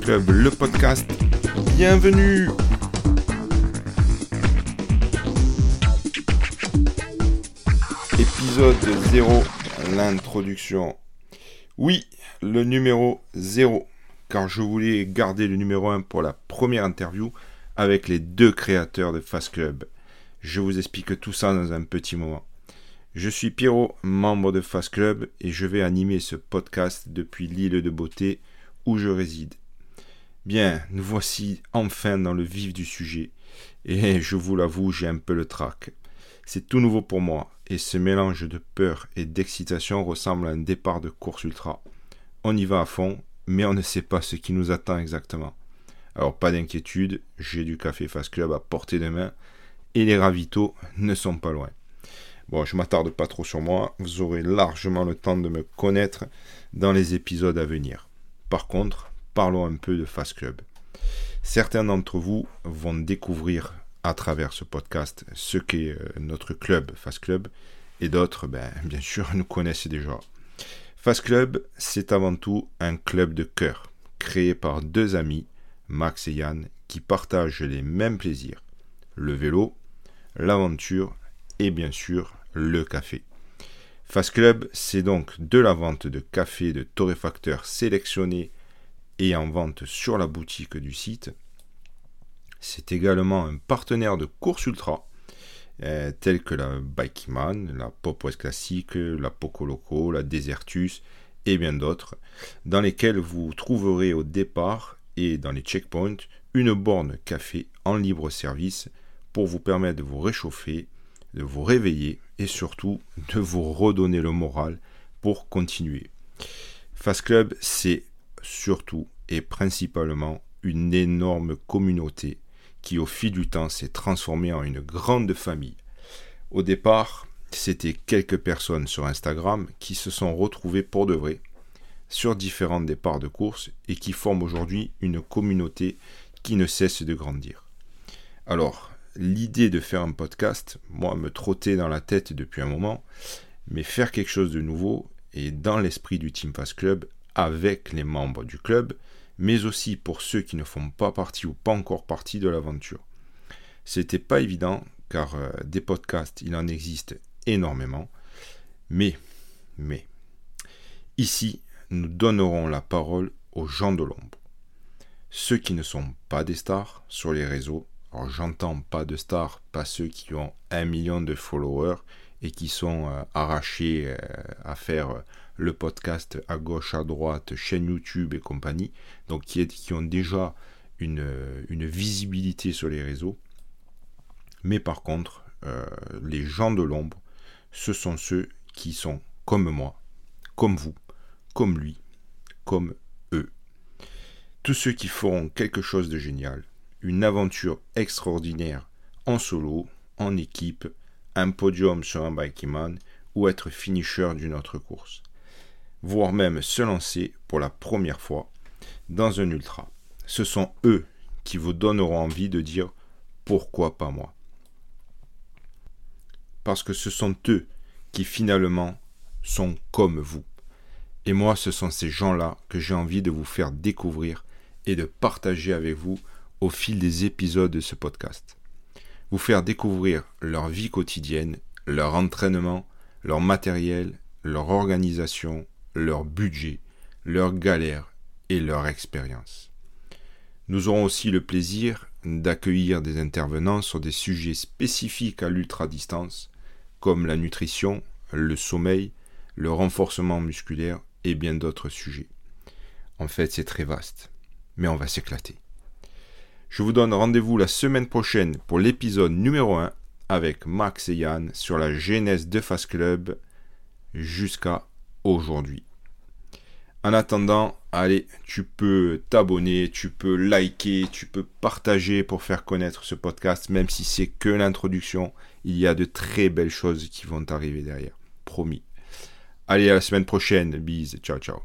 Club, le podcast. Bienvenue Épisode 0, l'introduction. Oui, le numéro 0, car je voulais garder le numéro 1 pour la première interview avec les deux créateurs de Fast Club. Je vous explique tout ça dans un petit moment. Je suis Pierrot, membre de Fast Club, et je vais animer ce podcast depuis l'île de beauté où je réside. Bien, nous voici enfin dans le vif du sujet, et je vous l'avoue, j'ai un peu le trac. C'est tout nouveau pour moi, et ce mélange de peur et d'excitation ressemble à un départ de course ultra. On y va à fond, mais on ne sait pas ce qui nous attend exactement. Alors pas d'inquiétude, j'ai du café Fast Club à portée de main, et les ravitaux ne sont pas loin. Bon, je m'attarde pas trop sur moi, vous aurez largement le temps de me connaître dans les épisodes à venir. Par contre, parlons un peu de Fast Club. Certains d'entre vous vont découvrir à travers ce podcast ce qu'est euh, notre club Fast Club et d'autres, ben, bien sûr, nous connaissent déjà. Fast Club, c'est avant tout un club de cœur créé par deux amis, Max et Yann, qui partagent les mêmes plaisirs le vélo, l'aventure et bien sûr le café. Fast Club, c'est donc de la vente de café de torréfacteurs sélectionnés et en vente sur la boutique du site c'est également un partenaire de courses ultra, euh, tels que la Bikeman, la Pop West Classique, la Poco Loco, la Desertus et bien d'autres, dans lesquels vous trouverez au départ et dans les checkpoints une borne café en libre service pour vous permettre de vous réchauffer, de vous réveiller et surtout de vous redonner le moral pour continuer. Fast Club, c'est surtout et principalement une énorme communauté qui au fil du temps s'est transformé en une grande famille. Au départ, c'était quelques personnes sur Instagram qui se sont retrouvées pour de vrai sur différents départs de course et qui forment aujourd'hui une communauté qui ne cesse de grandir. Alors, l'idée de faire un podcast, moi, me trottait dans la tête depuis un moment, mais faire quelque chose de nouveau et dans l'esprit du Team Fast Club avec les membres du club, mais aussi pour ceux qui ne font pas partie ou pas encore partie de l'aventure. C'était pas évident car euh, des podcasts, il en existe énormément, mais, mais, ici, nous donnerons la parole aux gens de l'ombre. Ceux qui ne sont pas des stars sur les réseaux, alors j'entends pas de stars, pas ceux qui ont un million de followers et qui sont euh, arrachés euh, à faire le podcast à gauche, à droite, chaîne YouTube et compagnie, donc qui, qui ont déjà une, visibilité sur les réseaux. Mais par contre, euh, les gens de l'ombre, ce sont ceux qui sont comme moi, comme vous, comme lui, comme eux. Tous ceux qui feront quelque chose de génial, une aventure extraordinaire en solo, en équipe, un podium sur un bikeman ou être finisher d'une autre course voire même se lancer pour la première fois dans un ultra. Ce sont eux qui vous donneront envie de dire pourquoi pas moi. Parce que ce sont eux qui finalement sont comme vous. Et moi, ce sont ces gens-là que j'ai envie de vous faire découvrir et de partager avec vous au fil des épisodes de ce podcast. Vous faire découvrir leur vie quotidienne, leur entraînement, leur matériel, leur organisation, leur budget, leurs galères et leur expérience. Nous aurons aussi le plaisir d'accueillir des intervenants sur des sujets spécifiques à l'ultra-distance, comme la nutrition, le sommeil, le renforcement musculaire et bien d'autres sujets. En fait, c'est très vaste, mais on va s'éclater. Je vous donne rendez-vous la semaine prochaine pour l'épisode numéro 1 avec Max et Yann sur la genèse de Fast Club jusqu'à aujourd'hui. En attendant, allez, tu peux t'abonner, tu peux liker, tu peux partager pour faire connaître ce podcast, même si c'est que l'introduction. Il y a de très belles choses qui vont arriver derrière. Promis. Allez, à la semaine prochaine. Bise. Ciao, ciao.